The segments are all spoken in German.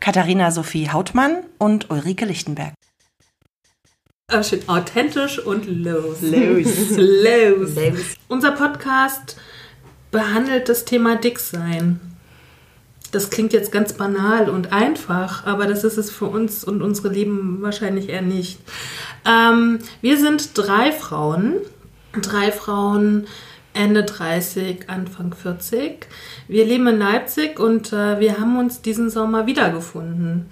Katharina Sophie Hautmann und Ulrike Lichtenberg. Aber schön authentisch und los. Los. los. Unser Podcast behandelt das Thema Dicksein. Das klingt jetzt ganz banal und einfach, aber das ist es für uns und unsere Lieben wahrscheinlich eher nicht. Ähm, wir sind drei Frauen, drei Frauen Ende 30, Anfang 40. Wir leben in Leipzig und äh, wir haben uns diesen Sommer wiedergefunden.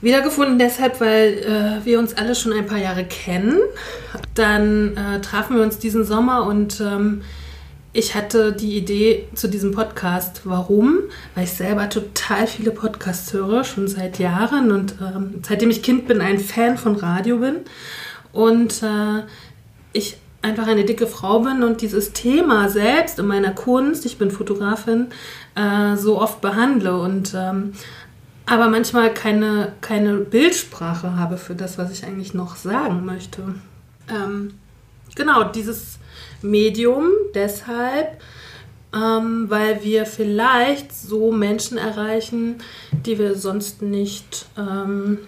Wiedergefunden deshalb, weil äh, wir uns alle schon ein paar Jahre kennen. Dann äh, trafen wir uns diesen Sommer und ähm, ich hatte die Idee zu diesem Podcast. Warum? Weil ich selber total viele Podcasts höre, schon seit Jahren und ähm, seitdem ich Kind bin, ein Fan von Radio bin. Und äh, ich einfach eine dicke Frau bin und dieses Thema selbst in meiner Kunst, ich bin Fotografin, äh, so oft behandle und ähm, aber manchmal keine, keine Bildsprache habe für das, was ich eigentlich noch sagen möchte. Ähm, genau, dieses Medium deshalb, ähm, weil wir vielleicht so Menschen erreichen, die wir sonst nicht, ähm,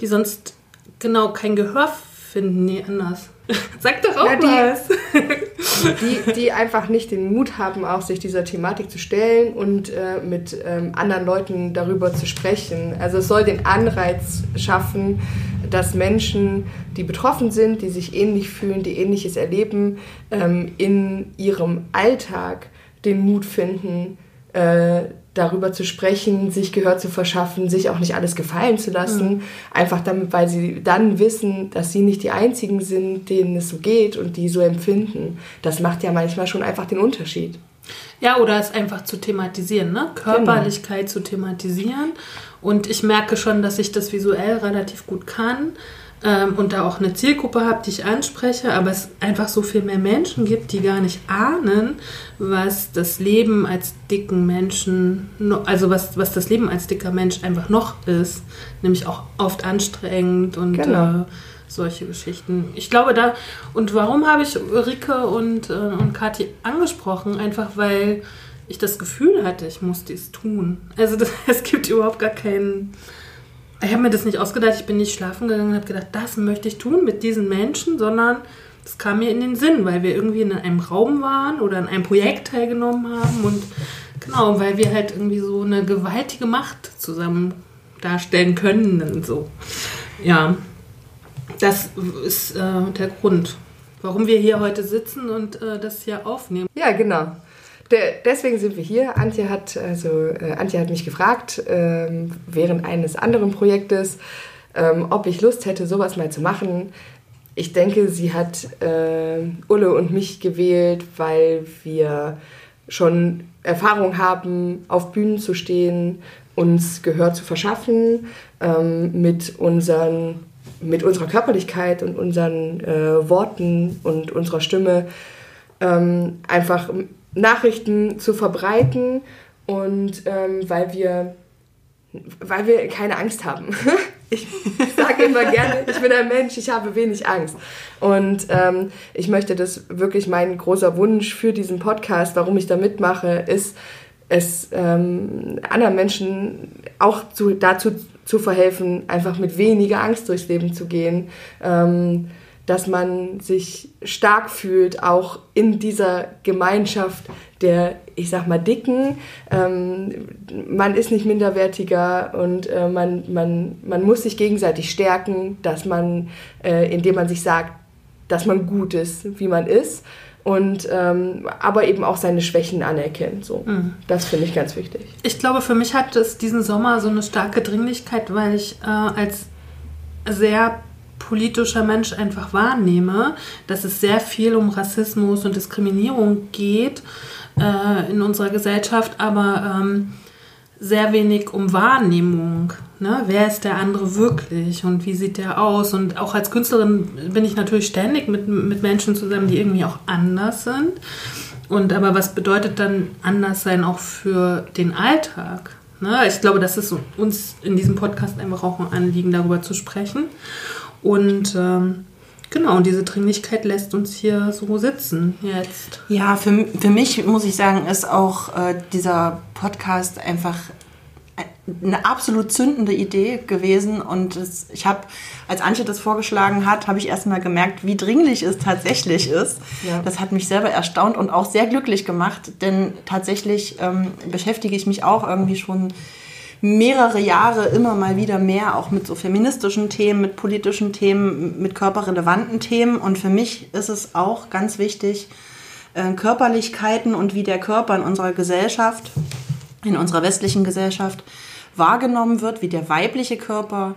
die sonst genau kein Gehör finden. Nee, anders. Sag doch auch Ja, die- was. die, die einfach nicht den Mut haben, auch sich dieser Thematik zu stellen und äh, mit ähm, anderen Leuten darüber zu sprechen. Also es soll den Anreiz schaffen, dass Menschen, die betroffen sind, die sich ähnlich fühlen, die ähnliches erleben, ähm, in ihrem Alltag den Mut finden, äh, darüber zu sprechen, sich Gehör zu verschaffen, sich auch nicht alles gefallen zu lassen, einfach damit, weil sie dann wissen, dass sie nicht die einzigen sind, denen es so geht und die so empfinden. Das macht ja manchmal schon einfach den Unterschied. Ja, oder es einfach zu thematisieren, ne? Körperlichkeit zu thematisieren. Und ich merke schon, dass ich das visuell relativ gut kann ähm, und da auch eine Zielgruppe habe, die ich anspreche, aber es einfach so viel mehr Menschen gibt, die gar nicht ahnen, was das Leben als dicken Menschen, also was, was das Leben als dicker Mensch einfach noch ist. Nämlich auch oft anstrengend und Genau. äh, solche Geschichten. Ich glaube da, und warum habe ich Ulrike und, äh, und Kathi angesprochen? Einfach weil ich das Gefühl hatte, ich muss dies tun. Also das, es gibt überhaupt gar keinen. Ich habe mir das nicht ausgedacht, ich bin nicht schlafen gegangen und habe gedacht, das möchte ich tun mit diesen Menschen, sondern es kam mir in den Sinn, weil wir irgendwie in einem Raum waren oder in einem Projekt teilgenommen haben und genau, weil wir halt irgendwie so eine gewaltige Macht zusammen darstellen können und so. Ja, das ist äh, der Grund, warum wir hier heute sitzen und äh, das hier aufnehmen. Ja, genau. Der, deswegen sind wir hier. Antje hat, also, äh, Antje hat mich gefragt, ähm, während eines anderen Projektes, ähm, ob ich Lust hätte, sowas mal zu machen. Ich denke, sie hat äh, Ulle und mich gewählt, weil wir schon Erfahrung haben, auf Bühnen zu stehen, uns Gehör zu verschaffen, ähm, mit, unseren, mit unserer Körperlichkeit und unseren äh, Worten und unserer Stimme ähm, einfach Nachrichten zu verbreiten und ähm, weil wir weil wir keine Angst haben. Ich sage immer gerne, ich bin ein Mensch, ich habe wenig Angst. Und ähm, ich möchte das wirklich mein großer Wunsch für diesen Podcast, warum ich da mitmache, ist, es ähm, anderen Menschen auch zu, dazu zu verhelfen, einfach mit weniger Angst durchs Leben zu gehen. Ähm, dass man sich stark fühlt, auch in dieser Gemeinschaft der, ich sag mal, Dicken. Ähm, man ist nicht minderwertiger und äh, man, man, man muss sich gegenseitig stärken, dass man, äh, indem man sich sagt, dass man gut ist, wie man ist. Und ähm, aber eben auch seine Schwächen anerkennt. So. Das finde ich ganz wichtig. Ich glaube, für mich hat es diesen Sommer so eine starke Dringlichkeit, weil ich äh, als sehr politischer Mensch einfach wahrnehme, dass es sehr viel um Rassismus und Diskriminierung geht äh, in unserer Gesellschaft, aber ähm, sehr wenig um Wahrnehmung. Ne? Wer ist der andere wirklich und wie sieht der aus? Und auch als Künstlerin bin ich natürlich ständig mit, mit Menschen zusammen, die irgendwie auch anders sind. Und aber was bedeutet dann anders sein auch für den Alltag? Ne? Ich glaube, das ist uns in diesem Podcast einfach auch ein Anliegen, darüber zu sprechen. Und ähm, genau, und diese Dringlichkeit lässt uns hier so sitzen jetzt. Ja, für, für mich muss ich sagen, ist auch äh, dieser Podcast einfach eine absolut zündende Idee gewesen und es, ich habe, als Antje das vorgeschlagen hat, habe ich erstmal gemerkt, wie dringlich es tatsächlich ist. Ja. Das hat mich selber erstaunt und auch sehr glücklich gemacht, denn tatsächlich ähm, beschäftige ich mich auch irgendwie schon mehrere Jahre immer mal wieder mehr auch mit so feministischen Themen, mit politischen Themen, mit körperrelevanten Themen und für mich ist es auch ganz wichtig, äh, Körperlichkeiten und wie der Körper in unserer Gesellschaft, in unserer westlichen Gesellschaft wahrgenommen wird, wie der weibliche Körper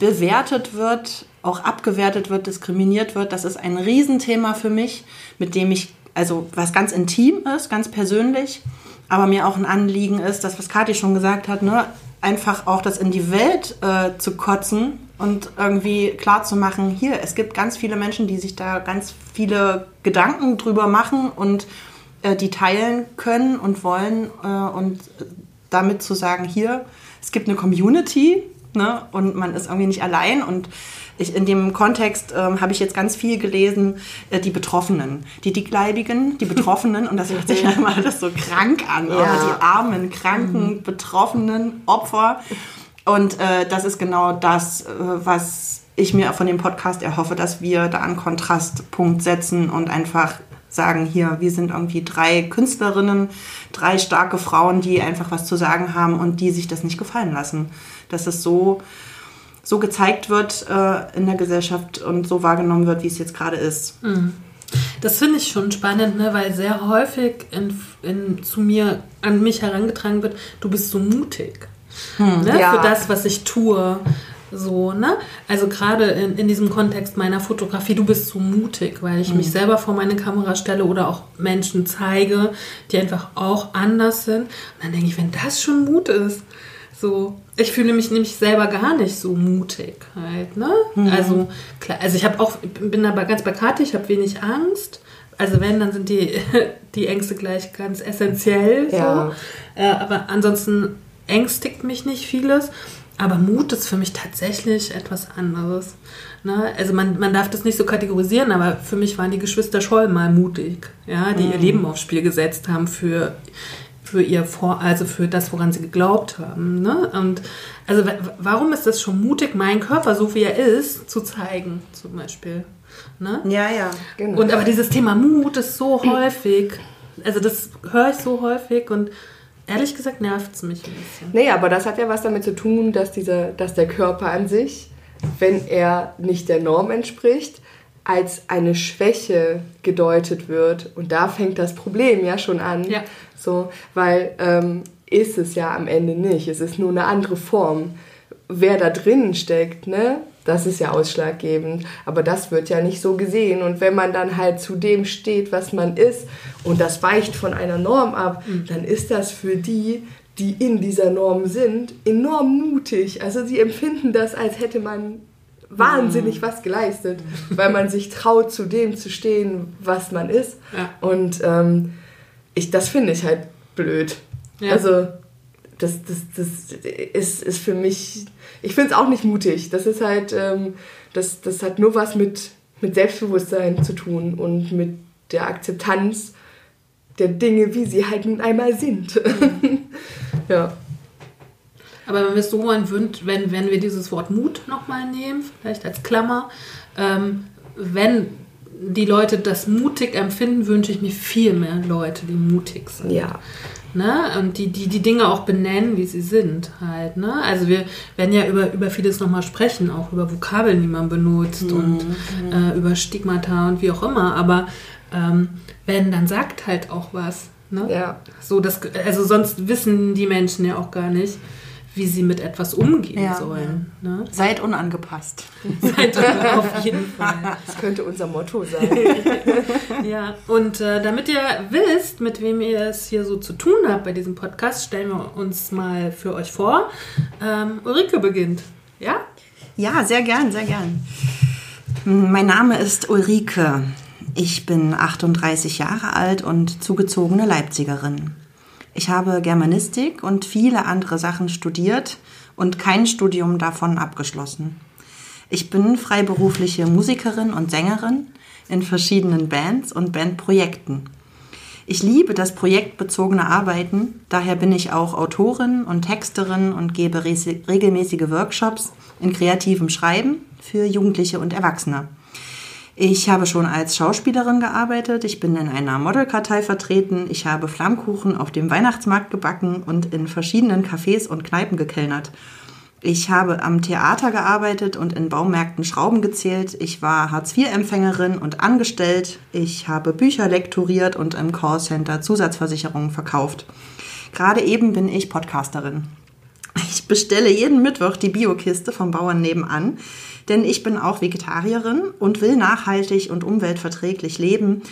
bewertet wird, auch abgewertet wird, diskriminiert wird. Das ist ein Riesenthema für mich, mit dem ich, also was ganz intim ist, ganz persönlich, aber mir auch ein Anliegen ist, das, was Kathi schon gesagt hat, ne, einfach auch das in die Welt äh, zu kotzen und irgendwie klar zu machen, hier, es gibt ganz viele Menschen, die sich da ganz viele Gedanken drüber machen und äh, die teilen können und wollen äh, und damit zu sagen, hier, es gibt eine Community ne, und man ist irgendwie nicht allein und ich, in dem Kontext ähm, habe ich jetzt ganz viel gelesen, äh, die Betroffenen, die Dickleibigen, die Betroffenen und das hört sich ja immer alles so krank an, ja. die armen, kranken, mhm. betroffenen Opfer und äh, das ist genau das, äh, was ich mir von dem Podcast erhoffe, dass wir da einen Kontrastpunkt setzen und einfach sagen, hier, wir sind irgendwie drei Künstlerinnen, drei starke Frauen, die einfach was zu sagen haben und die sich das nicht gefallen lassen. Dass es so, so gezeigt wird äh, in der Gesellschaft und so wahrgenommen wird, wie es jetzt gerade ist. Mhm. Das finde ich schon spannend, ne? weil sehr häufig in, in, zu mir, an mich herangetragen wird, du bist so mutig. Hm, ne? ja. Für das, was ich tue. So, ne? Also gerade in, in diesem Kontext meiner Fotografie, du bist so mutig, weil ich mhm. mich selber vor meine Kamera stelle oder auch Menschen zeige, die einfach auch anders sind. Und dann denke ich, wenn das schon Mut ist, so, ich fühle mich nämlich selber gar nicht so mutig halt, ne? Mhm. Also, klar, also ich habe auch, bin aber ganz bei Kati, ich habe wenig Angst. Also wenn, dann sind die, die Ängste gleich ganz essentiell. Ja. So. Äh, aber ansonsten ängstigt mich nicht vieles. Aber Mut ist für mich tatsächlich etwas anderes. Ne? Also man, man darf das nicht so kategorisieren, aber für mich waren die Geschwister Scholl mal mutig, ja, die mhm. ihr Leben aufs Spiel gesetzt haben für, für ihr Vor also für das, woran sie geglaubt haben. Ne? Und also warum ist das schon mutig, meinen Körper, so wie er ist, zu zeigen, zum Beispiel? Ne? Ja, ja, genau. Und aber dieses Thema Mut ist so häufig, also das höre ich so häufig und Ehrlich gesagt nervt es mich ein bisschen. Nee, aber das hat ja was damit zu tun, dass, dieser, dass der Körper an sich, wenn er nicht der Norm entspricht, als eine Schwäche gedeutet wird. Und da fängt das Problem ja schon an. Ja. So, weil ähm, ist es ja am Ende nicht. Es ist nur eine andere Form. Wer da drinnen steckt, ne? Das ist ja ausschlaggebend. Aber das wird ja nicht so gesehen. Und wenn man dann halt zu dem steht, was man ist, und das weicht von einer Norm ab, mhm. dann ist das für die, die in dieser Norm sind, enorm mutig. Also sie empfinden das, als hätte man wahnsinnig mhm. was geleistet, weil man sich traut, zu dem zu stehen, was man ist. Ja. Und ähm, ich, das finde ich halt blöd. Ja. Also das, das, das ist, ist für mich, ich finde es auch nicht mutig. Das ist halt, ähm, das, das hat nur was mit, mit Selbstbewusstsein zu tun und mit der Akzeptanz der Dinge, wie sie halt nun einmal sind. ja. Aber wenn wir es so wollen, wenn, wenn wir dieses Wort Mut nochmal nehmen, vielleicht als Klammer, ähm, wenn die Leute das mutig empfinden, wünsche ich mir viel mehr Leute, die mutig sind. Ja. Ne? Und die, die die Dinge auch benennen, wie sie sind halt. Ne? Also wir werden ja über, über vieles nochmal sprechen, auch über Vokabeln, die man benutzt mhm. und äh, über Stigmata und wie auch immer. Aber ähm, wenn, dann sagt halt auch was. Ne? Ja. So, das, also sonst wissen die Menschen ja auch gar nicht, wie sie mit etwas umgehen Ja. sollen. Ne? Seid unangepasst. Seid auf jeden Fall. Das könnte unser Motto sein. Ja, und äh, damit ihr wisst, mit wem ihr es hier so zu tun habt bei diesem Podcast, stellen wir uns mal für euch vor. Ähm, Ulrike beginnt. Ja? Ja, sehr gern, sehr gern. Mein Name ist Ulrike. Ich bin 38 Jahre alt und zugezogene Leipzigerin. Ich habe Germanistik und viele andere Sachen studiert und kein Studium davon abgeschlossen. Ich bin freiberufliche Musikerin und Sängerin in verschiedenen Bands und Bandprojekten. Ich liebe das projektbezogene Arbeiten, daher bin ich auch Autorin und Texterin und gebe regelmäßige Workshops in kreativem Schreiben für Jugendliche und Erwachsene. Ich habe schon als Schauspielerin gearbeitet, ich bin in einer Modelkartei vertreten, ich habe Flammkuchen auf dem Weihnachtsmarkt gebacken und in verschiedenen Cafés und Kneipen gekellnert. Ich habe am Theater gearbeitet und in Baumärkten Schrauben gezählt. Ich war Hartz-IV-Empfängerin und angestellt. Ich habe Bücher lektoriert und im Callcenter Zusatzversicherungen verkauft. Gerade eben bin ich Podcasterin. Ich bestelle jeden Mittwoch die Biokiste vom Bauern nebenan, denn ich bin auch Vegetarierin und will nachhaltig und umweltverträglich leben.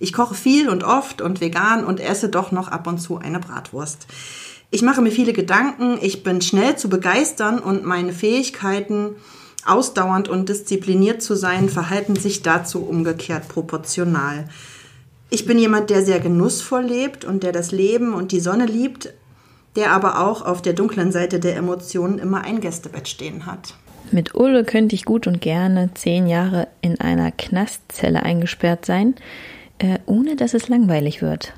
Ich koche viel und oft und vegan und esse doch noch ab und zu eine Bratwurst. Ich mache mir viele Gedanken, ich bin schnell zu begeistern und meine Fähigkeiten, ausdauernd und diszipliniert zu sein, verhalten sich dazu umgekehrt proportional. Ich bin jemand, der sehr genussvoll lebt und der das Leben und die Sonne liebt, der aber auch auf der dunklen Seite der Emotionen immer ein Gästebett stehen hat. Mit Ulle könnte ich gut und gerne zehn Jahre in einer Knastzelle eingesperrt sein, äh, ohne dass es langweilig wird.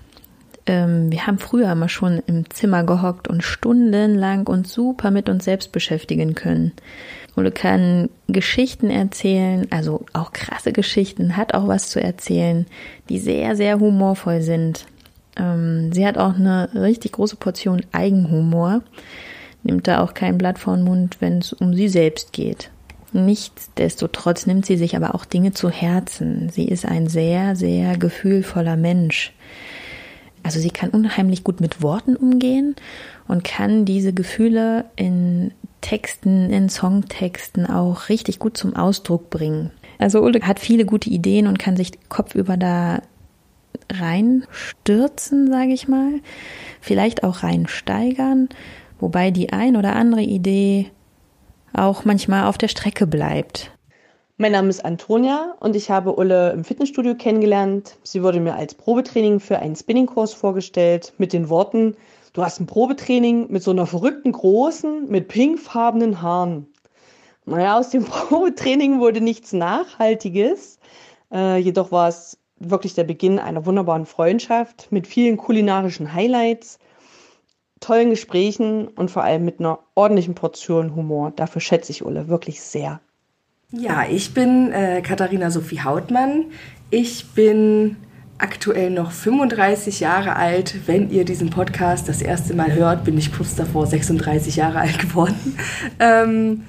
Ähm, wir haben früher immer schon im Zimmer gehockt und stundenlang uns super mit uns selbst beschäftigen können. Ulle kann Geschichten erzählen, also auch krasse Geschichten, hat auch was zu erzählen, die sehr, sehr humorvoll sind. Ähm, sie hat auch eine richtig große Portion Eigenhumor nimmt da auch kein Blatt vor den Mund, wenn es um sie selbst geht. Nichtsdestotrotz nimmt sie sich aber auch Dinge zu Herzen. Sie ist ein sehr, sehr gefühlvoller Mensch. Also sie kann unheimlich gut mit Worten umgehen und kann diese Gefühle in Texten, in Songtexten auch richtig gut zum Ausdruck bringen. Also Ulle hat viele gute Ideen und kann sich kopfüber da reinstürzen, sage ich mal. Vielleicht auch reinsteigern wobei die ein oder andere Idee auch manchmal auf der Strecke bleibt. Mein Name ist Antonia und ich habe Ulle im Fitnessstudio kennengelernt. Sie wurde mir als Probetraining für einen Spinningkurs vorgestellt mit den Worten, du hast ein Probetraining mit so einer verrückten großen, mit pinkfarbenen Haaren. Naja, aus dem Probetraining wurde nichts Nachhaltiges. Äh, jedoch war es wirklich der Beginn einer wunderbaren Freundschaft mit vielen kulinarischen Highlights tollen Gesprächen und vor allem mit einer ordentlichen Portion Humor. Dafür schätze ich Ulle wirklich sehr. Ja, ich bin äh, Katharina Sophie Hautmann. Ich bin aktuell noch 35 Jahre alt. Wenn ihr diesen Podcast das erste Mal hört, bin ich kurz davor 36 Jahre alt geworden. Ähm,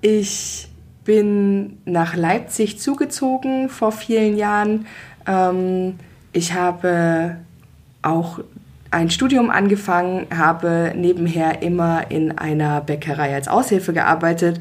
ich bin nach Leipzig zugezogen vor vielen Jahren. Ähm, ich habe auch ein Studium angefangen, habe nebenher immer in einer Bäckerei als Aushilfe gearbeitet,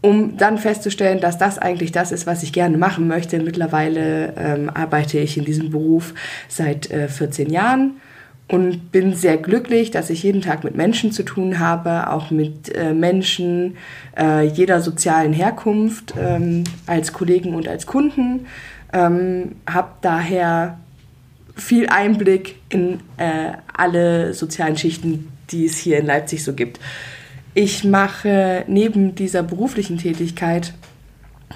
um dann festzustellen, dass das eigentlich das ist, was ich gerne machen möchte. Mittlerweile ähm, arbeite ich in diesem Beruf seit äh, 14 Jahren und bin sehr glücklich, dass ich jeden Tag mit Menschen zu tun habe, auch mit äh, Menschen äh, jeder sozialen Herkunft, ähm, als Kollegen und als Kunden. Ähm, habe daher viel Einblick in äh, alle sozialen Schichten, die es hier in Leipzig so gibt. Ich mache neben dieser beruflichen Tätigkeit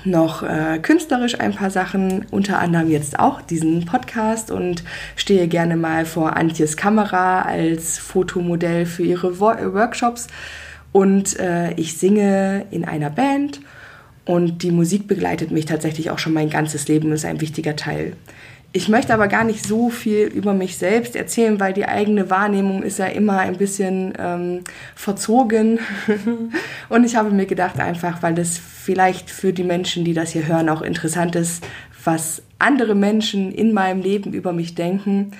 noch äh, künstlerisch ein paar Sachen, unter anderem jetzt auch diesen Podcast und stehe gerne mal vor Antjes Kamera als Fotomodell für ihre Wo Workshops. Und äh, ich singe in einer Band und die Musik begleitet mich tatsächlich auch schon mein ganzes Leben ist ein wichtiger Teil. Ich möchte aber gar nicht so viel über mich selbst erzählen, weil die eigene Wahrnehmung ist ja immer ein bisschen ähm, verzogen. Und ich habe mir gedacht, einfach, weil das vielleicht für die Menschen, die das hier hören, auch interessant ist, was andere Menschen in meinem Leben über mich denken,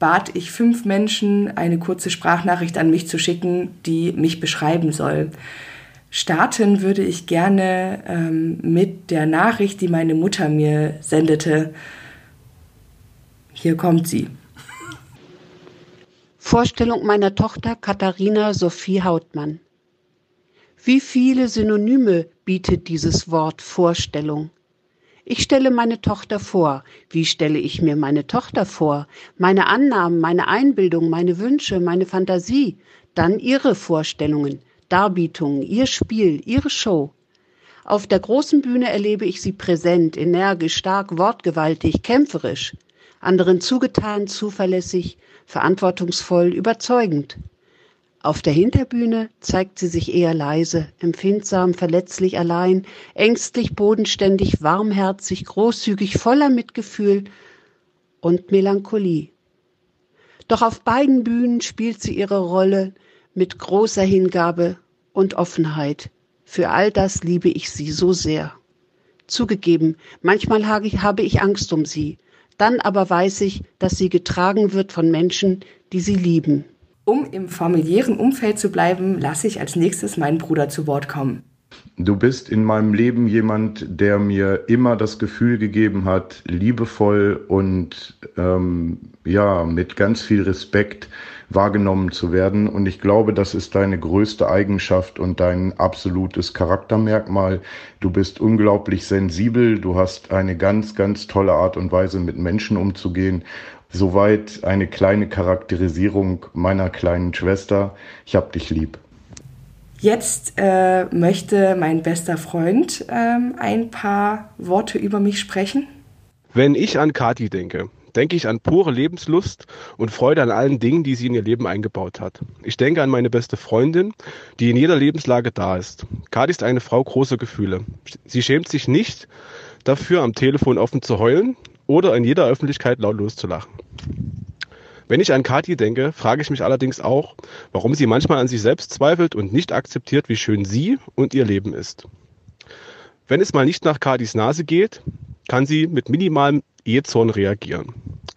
bat ich fünf Menschen, eine kurze Sprachnachricht an mich zu schicken, die mich beschreiben soll. Starten würde ich gerne ähm, mit der Nachricht, die meine Mutter mir sendete. Hier kommt sie. Vorstellung meiner Tochter Katharina Sophie Hautmann. Wie viele Synonyme bietet dieses Wort Vorstellung? Ich stelle meine Tochter vor. Wie stelle ich mir meine Tochter vor? Meine Annahmen, meine Einbildung, meine Wünsche, meine Fantasie, dann ihre Vorstellungen, Darbietungen, ihr Spiel, ihre Show. Auf der großen Bühne erlebe ich sie präsent, energisch, stark, wortgewaltig, kämpferisch, anderen zugetan, zuverlässig, verantwortungsvoll, überzeugend. Auf der Hinterbühne zeigt sie sich eher leise, empfindsam, verletzlich allein, ängstlich, bodenständig, warmherzig, großzügig, voller Mitgefühl und Melancholie. Doch auf beiden Bühnen spielt sie ihre Rolle mit großer Hingabe und Offenheit. Für all das liebe ich sie so sehr. Zugegeben, manchmal habe ich Angst um sie, dann aber weiß ich, dass sie getragen wird von Menschen, die sie lieben. Um im familiären Umfeld zu bleiben, lasse ich als nächstes meinen Bruder zu Wort kommen. Du bist in meinem Leben jemand, der mir immer das Gefühl gegeben hat, liebevoll und ähm, ja, mit ganz viel Respekt wahrgenommen zu werden. Und ich glaube, das ist deine größte Eigenschaft und dein absolutes Charaktermerkmal. Du bist unglaublich sensibel, du hast eine ganz, ganz tolle Art und Weise, mit Menschen umzugehen. Soweit eine kleine Charakterisierung meiner kleinen Schwester. Ich hab dich lieb. Jetzt äh, möchte mein bester Freund ähm, ein paar Worte über mich sprechen. Wenn ich an Kati denke, denke ich an pure Lebenslust und Freude an allen Dingen, die sie in ihr Leben eingebaut hat. Ich denke an meine beste Freundin, die in jeder Lebenslage da ist. Kati ist eine Frau großer Gefühle. Sie schämt sich nicht dafür, am Telefon offen zu heulen oder in jeder Öffentlichkeit laut loszulachen. Wenn ich an Kathi denke, frage ich mich allerdings auch, warum sie manchmal an sich selbst zweifelt und nicht akzeptiert, wie schön sie und ihr Leben ist. Wenn es mal nicht nach Kathis Nase geht, kann sie mit minimalem Ehezorn reagieren.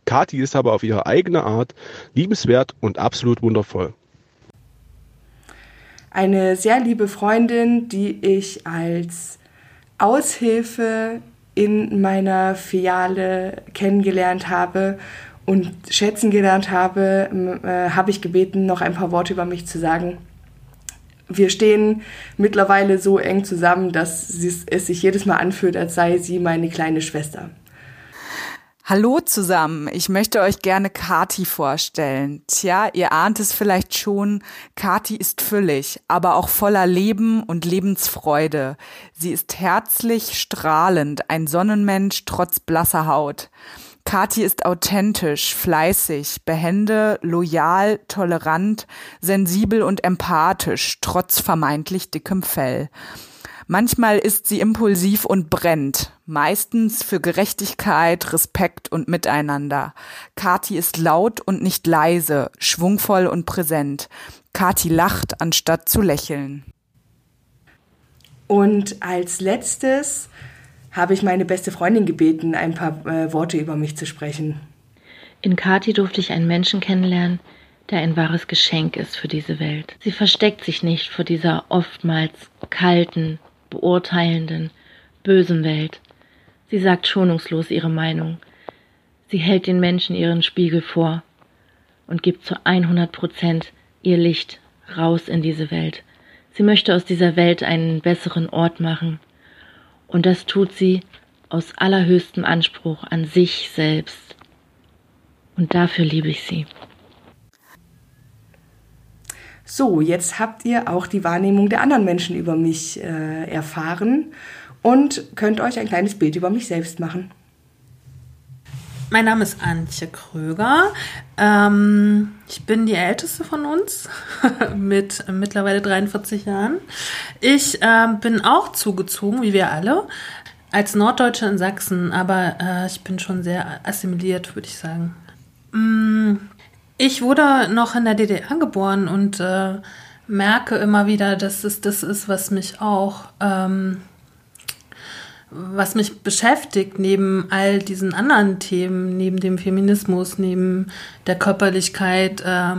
Kathi ist aber auf ihre eigene Art liebenswert und absolut wundervoll. Eine sehr liebe Freundin, die ich als Aushilfe in meiner Filiale kennengelernt habe und schätzen gelernt habe, äh, habe ich gebeten, noch ein paar Worte über mich zu sagen. Wir stehen mittlerweile so eng zusammen, dass es sich jedes Mal anfühlt, als sei sie meine kleine Schwester. Hallo zusammen, ich möchte euch gerne Kati vorstellen. Tja, ihr ahnt es vielleicht schon, Kati ist füllig, aber auch voller Leben und Lebensfreude. Sie ist herzlich, strahlend, ein Sonnenmensch trotz blasser Haut. Kati ist authentisch, fleißig, behende, loyal, tolerant, sensibel und empathisch, trotz vermeintlich dickem Fell. Manchmal ist sie impulsiv und brennt, meistens für Gerechtigkeit, Respekt und Miteinander. Kati ist laut und nicht leise, schwungvoll und präsent. Kati lacht, anstatt zu lächeln. Und als letztes habe ich meine beste Freundin gebeten, ein paar äh, Worte über mich zu sprechen. In Kati durfte ich einen Menschen kennenlernen, der ein wahres Geschenk ist für diese Welt. Sie versteckt sich nicht vor dieser oftmals kalten, beurteilenden, bösen Welt. Sie sagt schonungslos ihre Meinung. Sie hält den Menschen ihren Spiegel vor und gibt zu 100 Prozent ihr Licht raus in diese Welt. Sie möchte aus dieser Welt einen besseren Ort machen, und das tut sie aus allerhöchstem Anspruch an sich selbst. Und dafür liebe ich sie. So, jetzt habt ihr auch die Wahrnehmung der anderen Menschen über mich äh, erfahren und könnt euch ein kleines Bild über mich selbst machen. Mein Name ist Antje Kröger. Ähm, ich bin die älteste von uns mit mittlerweile 43 Jahren. Ich äh, bin auch zugezogen, wie wir alle, als Norddeutsche in Sachsen, aber äh, ich bin schon sehr assimiliert, würde ich sagen. Mm, ich wurde noch in der DDR geboren und äh, merke immer wieder, dass es das ist, was mich auch ähm, was mich beschäftigt, neben all diesen anderen Themen, neben dem Feminismus, neben der Körperlichkeit, äh,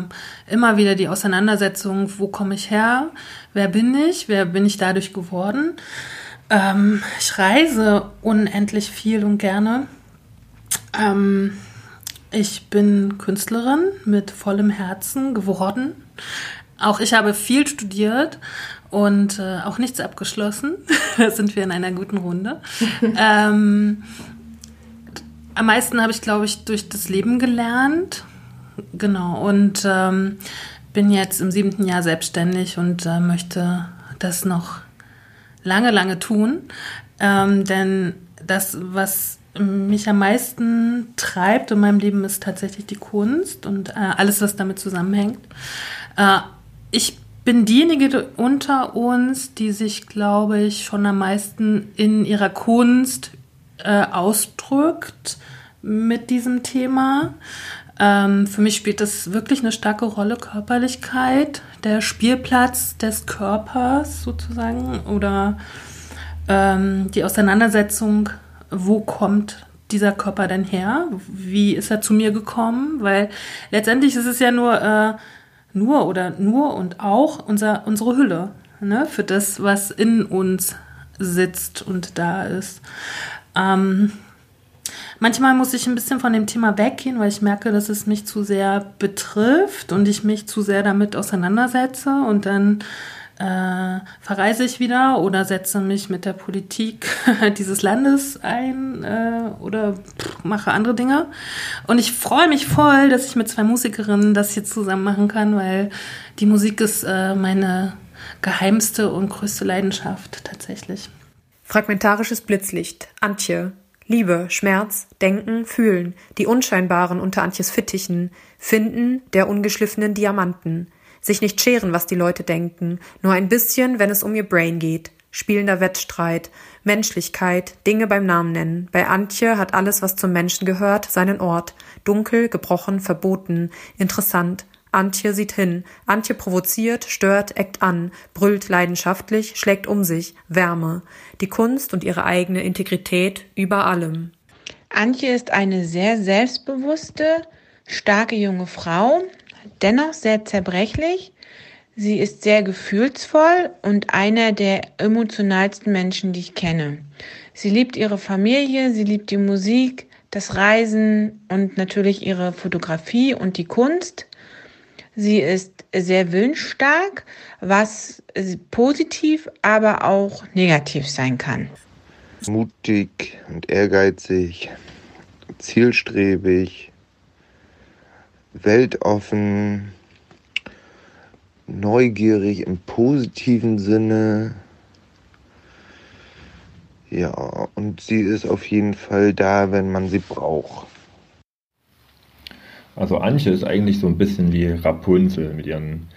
immer wieder die Auseinandersetzung, wo komme ich her, wer bin ich, wer bin ich dadurch geworden. Ähm, ich reise unendlich viel und gerne. Ähm, ich bin Künstlerin mit vollem Herzen geworden. Auch ich habe viel studiert und äh, auch nichts abgeschlossen. da sind wir in einer guten Runde. ähm, am meisten habe ich, glaube ich, durch das Leben gelernt. Genau. Und ähm, bin jetzt im siebten Jahr selbstständig und äh, möchte das noch lange, lange tun. Ähm, denn das, was mich am meisten treibt in meinem Leben, ist tatsächlich die Kunst und äh, alles, was damit zusammenhängt. Äh, ich bin diejenige unter uns, die sich, glaube ich, schon am meisten in ihrer Kunst äh, ausdrückt mit diesem Thema. Ähm, für mich spielt das wirklich eine starke Rolle, Körperlichkeit, der Spielplatz des Körpers sozusagen oder ähm, die Auseinandersetzung, wo kommt dieser Körper denn her? Wie ist er zu mir gekommen? Weil letztendlich ist es ja nur, äh, nur oder nur und auch unser, unsere Hülle ne? für das, was in uns sitzt und da ist. Ähm, Manchmal muss ich ein bisschen von dem Thema weggehen, weil ich merke, dass es mich zu sehr betrifft und ich mich zu sehr damit auseinandersetze und dann äh, verreise ich wieder oder setze mich mit der Politik dieses Landes ein äh, oder pff, mache andere Dinge. Und ich freue mich voll, dass ich mit zwei Musikerinnen das hier zusammen machen kann, weil die Musik ist äh, meine geheimste und größte Leidenschaft tatsächlich. Fragmentarisches Blitzlicht. Antje. Liebe, Schmerz, Denken, Fühlen, die Unscheinbaren unter Antjes Fittichen, Finden der ungeschliffenen Diamanten, sich nicht scheren, was die Leute denken, nur ein bisschen, wenn es um ihr Brain geht, spielender Wettstreit, Menschlichkeit, Dinge beim Namen nennen. Bei Antje hat alles, was zum Menschen gehört, seinen Ort, dunkel, gebrochen, verboten, interessant, Antje sieht hin. Antje provoziert, stört, eckt an, brüllt leidenschaftlich, schlägt um sich. Wärme. Die Kunst und ihre eigene Integrität über allem. Antje ist eine sehr selbstbewusste, starke junge Frau, dennoch sehr zerbrechlich. Sie ist sehr gefühlsvoll und einer der emotionalsten Menschen, die ich kenne. Sie liebt ihre Familie, sie liebt die Musik, das Reisen und natürlich ihre Fotografie und die Kunst. Sie ist sehr willensstark, was positiv, aber auch negativ sein kann. Mutig und ehrgeizig, zielstrebig, weltoffen, neugierig im positiven Sinne. Ja, und sie ist auf jeden Fall da, wenn man sie braucht. Also Antje ist eigentlich so ein bisschen wie Rapunzel mit ihren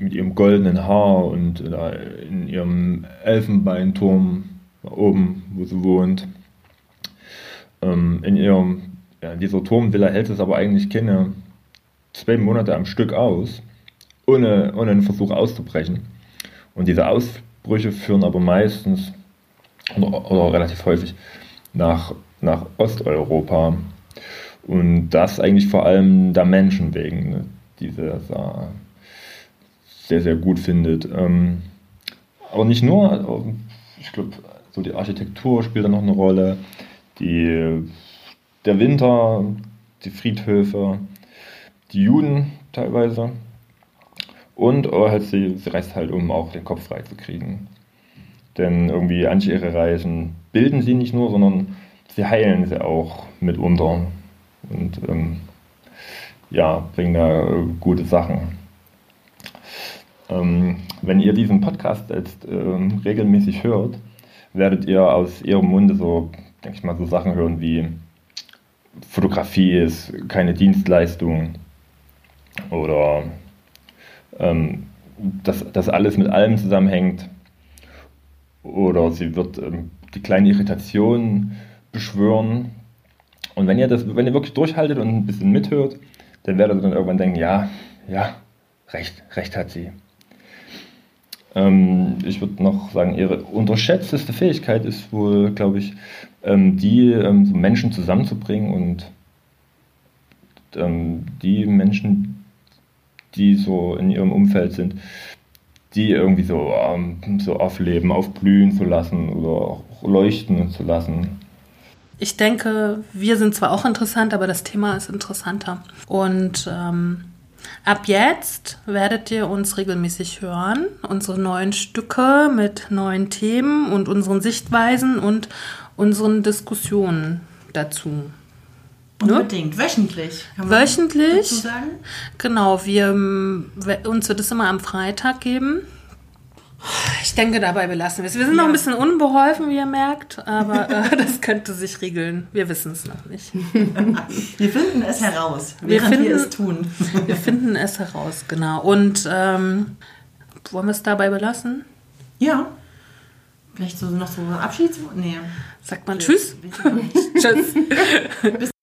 mit ihrem goldenen Haar und in ihrem Elfenbeinturm oben, wo sie wohnt. Ähm, in ihrem, ja, dieser Turmvilla hält es aber eigentlich keine zwei Monate am Stück aus, ohne, ohne einen Versuch auszubrechen. Und diese Ausbrüche führen aber meistens oder, oder relativ häufig nach, nach Osteuropa. Und das eigentlich vor allem der Menschen wegen, ne, die sie sehr, sehr gut findet. Ähm, aber nicht nur, ich glaube, so die Architektur spielt da noch eine Rolle, die, der Winter, die Friedhöfe, die Juden teilweise. Und oh, halt sie, sie reist halt, um auch den Kopf frei zu kriegen. Denn irgendwie manche ihre Reisen bilden sie nicht nur, sondern sie heilen sie auch mitunter und ähm, ja, bringen da äh, gute Sachen. Ähm, wenn ihr diesen Podcast jetzt ähm, regelmäßig hört, werdet ihr aus ihrem Munde so, denke ich mal, so Sachen hören wie Fotografie ist keine Dienstleistung oder ähm, dass das alles mit allem zusammenhängt oder sie wird ähm, die kleine Irritation beschwören und wenn ihr das, wenn ihr wirklich durchhaltet und ein bisschen mithört, dann werdet ihr dann irgendwann denken, ja, ja, recht, recht hat sie. ähm, ich würde noch sagen, ihre unterschätzteste Fähigkeit ist wohl, glaube ich, die ähm, so Menschen zusammenzubringen und ähm, die Menschen, die so in ihrem Umfeld sind, die irgendwie so, ähm, so aufleben, aufblühen zu lassen oder auch leuchten zu lassen. Ich denke, wir sind zwar auch interessant, aber das Thema ist interessanter. Und ähm, ab jetzt werdet ihr uns regelmäßig hören, unsere neuen Stücke mit neuen Themen und unseren Sichtweisen und unseren Diskussionen dazu. Unbedingt, wöchentlich. Kann man Wöchentlich. sagen? Genau, wir, uns wird es immer am Freitag geben. Ich denke, dabei belassen wir es. Wir sind noch ein bisschen unbeholfen, wie ihr merkt, aber äh, das könnte sich regeln. Wir wissen es noch nicht. Wir finden es heraus, Wir finden, wir es tun. Wir finden es heraus, genau. Und ähm, wollen wir es dabei belassen? Ja. Vielleicht so noch so Abschieds... Nee. Sagt man Tschüss? Tschüss. Tschüss.